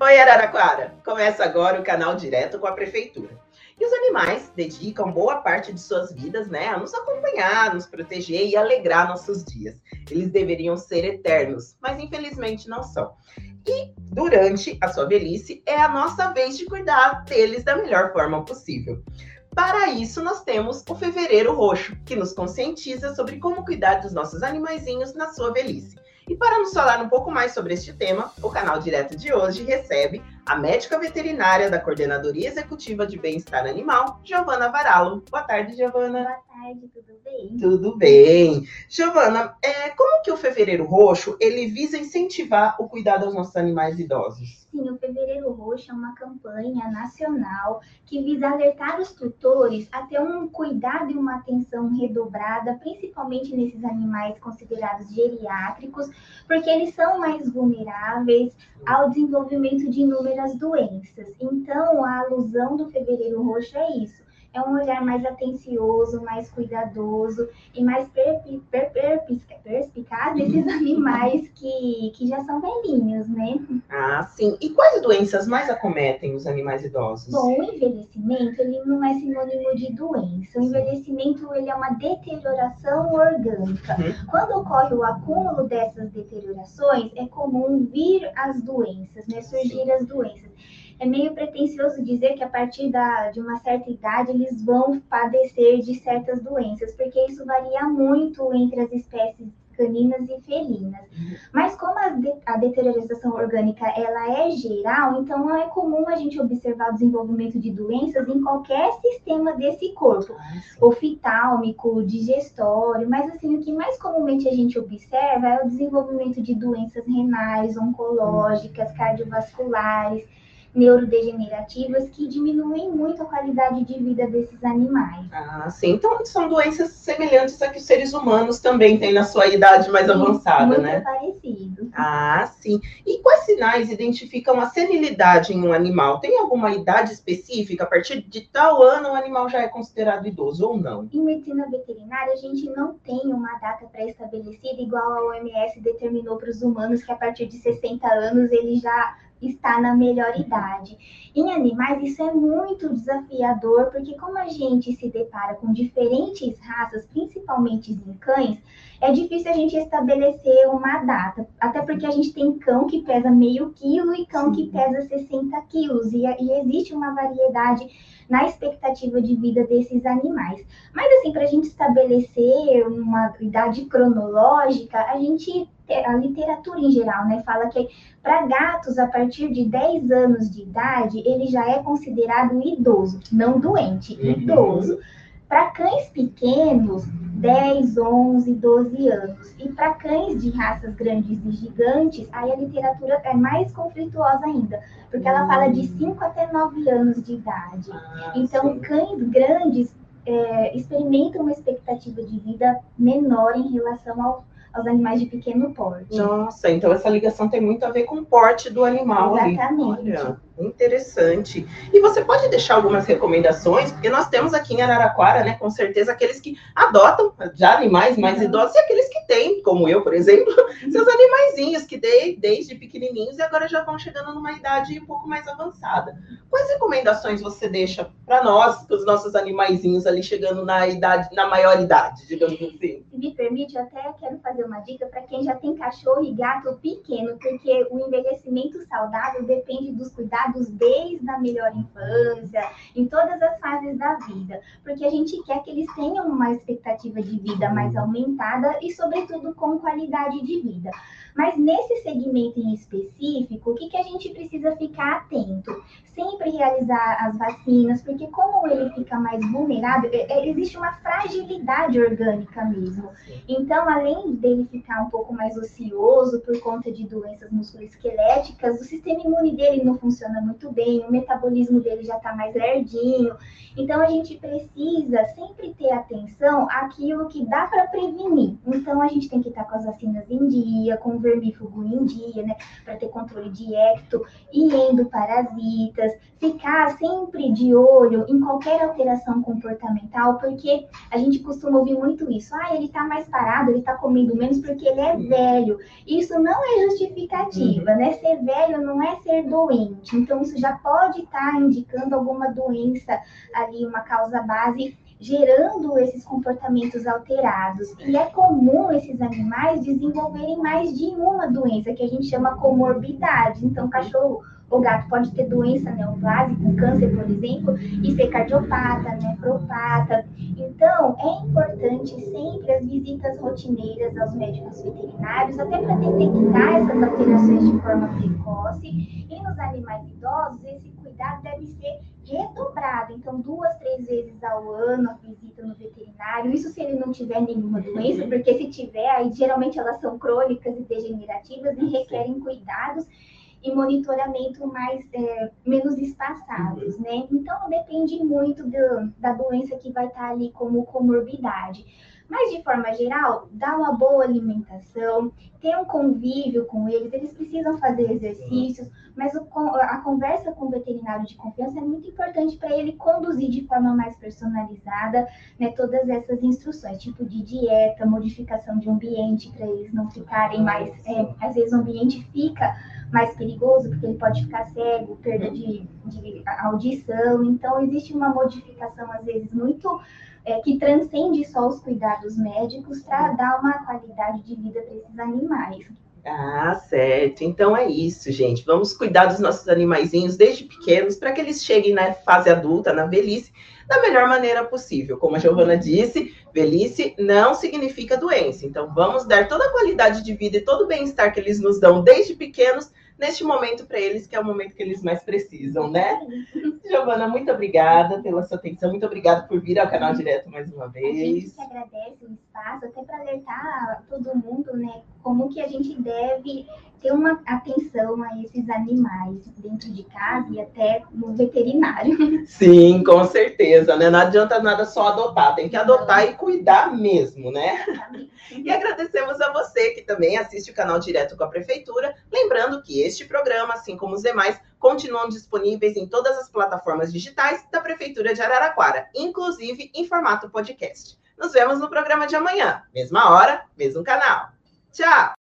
Oi, Araraquara! Começa agora o canal Direto com a Prefeitura. E os animais dedicam boa parte de suas vidas né, a nos acompanhar, nos proteger e alegrar nossos dias. Eles deveriam ser eternos, mas infelizmente não são. E durante a sua velhice é a nossa vez de cuidar deles da melhor forma possível. Para isso, nós temos o Fevereiro Roxo, que nos conscientiza sobre como cuidar dos nossos animaizinhos na sua velhice. E para nos falar um pouco mais sobre este tema, o canal Direto de hoje recebe a médica veterinária da Coordenadoria Executiva de Bem-Estar Animal, Giovana Varalo. Boa tarde, Giovana. Boa tarde, tudo bem? Tudo bem. Giovana, é, como que o Fevereiro Roxo ele visa incentivar o cuidado aos nossos animais idosos? Sim, o Fevereiro Roxo é uma campanha nacional que visa alertar os tutores a ter um cuidado e uma atenção redobrada, principalmente nesses animais considerados geriátricos, porque eles são mais vulneráveis ao desenvolvimento de inúmeras doenças. Então, a alusão do Fevereiro Roxo é isso é um olhar mais atencioso, mais cuidadoso e mais perspicaz desses animais que, que já são velhinhos, né? Ah, sim. E quais doenças mais acometem os animais idosos? Bom, o envelhecimento, ele não é sinônimo de doença. O envelhecimento, ele é uma deterioração orgânica. Uhum. Quando ocorre o acúmulo dessas deteriorações, é comum vir as doenças, né? Surgir sim. as doenças é meio pretensioso dizer que a partir da, de uma certa idade eles vão padecer de certas doenças, porque isso varia muito entre as espécies caninas e felinas. Mas como a, de, a, deteriorização orgânica ela é geral, então não é comum a gente observar o desenvolvimento de doenças em qualquer sistema desse corpo, ah, oftalmico, digestório, mas assim, o que mais comumente a gente observa é o desenvolvimento de doenças renais, oncológicas, cardiovasculares, neurodegenerativas que diminuem muito a qualidade de vida desses animais. Ah, sim. Então são doenças semelhantes a que os seres humanos também têm na sua idade mais sim, avançada, muito né? parecido. Ah, sim. E quais sinais identificam a senilidade em um animal? Tem alguma idade específica? A partir de tal ano o animal já é considerado idoso ou não? Em medicina veterinária, a gente não tem uma data pré-estabelecida igual a OMS determinou para os humanos que a partir de 60 anos ele já está na melhor idade. Em animais, isso é muito desafiador, porque como a gente se depara com diferentes raças, principalmente em cães, é difícil a gente estabelecer uma data. Até porque a gente tem cão que pesa meio quilo e cão que pesa 60 quilos. E, e existe uma variedade na expectativa de vida desses animais. Mas, assim, para a gente estabelecer uma idade cronológica, a gente, a literatura em geral, né, fala que para gatos a partir de 10 anos de idade, ele já é considerado idoso, não doente, uhum. Para cães pequenos, 10, 11, 12 anos. E para cães de raças grandes e gigantes, aí a literatura é mais conflituosa ainda, porque ela fala de 5 hum. até 9 anos de idade. Ah, então, sim. cães grandes é, experimentam uma expectativa de vida menor em relação ao, aos animais de pequeno porte. Nossa, então essa ligação tem muito a ver com o porte do animal. Exatamente. Interessante. E você pode deixar algumas recomendações, porque nós temos aqui em Araraquara, né, com certeza, aqueles que adotam já animais mais uhum. idosos e aqueles que têm, como eu, por exemplo, uhum. seus animaizinhos que dei desde pequenininhos e agora já vão chegando numa idade um pouco mais avançada. Quais recomendações você deixa para nós, para os nossos animaizinhos ali chegando na idade, na maior idade, digamos assim? Se me permite, eu até quero fazer uma dica para quem já tem cachorro e gato pequeno, porque o envelhecimento saudável depende dos cuidados cuidados desde a melhor infância, em todas as fases da vida, porque a gente quer que eles tenham uma expectativa de vida mais aumentada e, sobretudo, com qualidade de vida. Mas nesse segmento em específico, o que, que a gente precisa ficar atento? Sempre realizar as vacinas, porque como ele fica mais vulnerável, é, é, existe uma fragilidade orgânica mesmo. Então, além dele ficar um pouco mais ocioso por conta de doenças musculoesqueléticas, o sistema imune dele não funciona muito bem, o metabolismo dele já está mais lerdinho. Então, a gente precisa sempre ter atenção àquilo que dá para prevenir. Então, a gente tem que estar tá com as vacinas em dia, com vermífugo em dia, né? Para ter controle de ecto e endoparasitas, ficar sempre de olho em qualquer alteração comportamental, porque a gente costuma ouvir muito isso. Ah, ele está mais parado, ele está comendo menos porque ele é velho. Isso não é justificativa, uhum. né? Ser velho não é ser doente. Então, isso já pode estar tá indicando alguma doença ali, uma causa base gerando esses comportamentos alterados. E é comum esses animais desenvolverem mais de uma doença, que a gente chama comorbidade. Então, cachorro o gato pode ter doença neoplásica, câncer, por exemplo, e ser cardiopata, nefropata. Então, importante sempre as visitas rotineiras aos médicos veterinários, até para detectar essas alterações de forma precoce. E nos animais idosos, esse cuidado deve ser redobrado. Então, duas, três vezes ao ano a visita no veterinário. Isso se ele não tiver nenhuma doença, porque se tiver, aí geralmente elas são crônicas e degenerativas e requerem cuidados e monitoramento mais é, menos espaçados, né? Então depende muito do, da doença que vai estar ali como comorbidade. Mas, de forma geral, dá uma boa alimentação, ter um convívio com eles, eles precisam fazer exercícios, mas o, a conversa com o veterinário de confiança é muito importante para ele conduzir de forma mais personalizada né, todas essas instruções, tipo de dieta, modificação de ambiente, para eles não ficarem mais. É, às vezes o ambiente fica mais perigoso, porque ele pode ficar cego, perda de, de audição. Então, existe uma modificação, às vezes, muito é, que transcende só os cuidados médicos para dar uma qualidade de vida para esses animais. Ah, certo. Então é isso, gente. Vamos cuidar dos nossos animaizinhos desde pequenos para que eles cheguem na fase adulta, na velhice, da melhor maneira possível. Como a Giovana disse, velhice não significa doença. Então vamos dar toda a qualidade de vida e todo o bem-estar que eles nos dão desde pequenos neste momento para eles, que é o momento que eles mais precisam, né? Giovana, muito obrigada pela sua atenção, muito obrigada por vir ao canal direto mais uma vez. A gente que agradece espaço, até para alertar todo mundo, né, como que a gente deve ter uma atenção a esses animais dentro de casa e até no veterinário. Sim, com certeza, né? Não adianta nada só adotar, tem que adotar e cuidar mesmo, né? E agradecemos a você que também assiste o canal Direto com a Prefeitura, lembrando que este programa, assim como os demais, continuam disponíveis em todas as plataformas digitais da Prefeitura de Araraquara, inclusive em formato podcast. Nos vemos no programa de amanhã, mesma hora, mesmo canal. Tchau!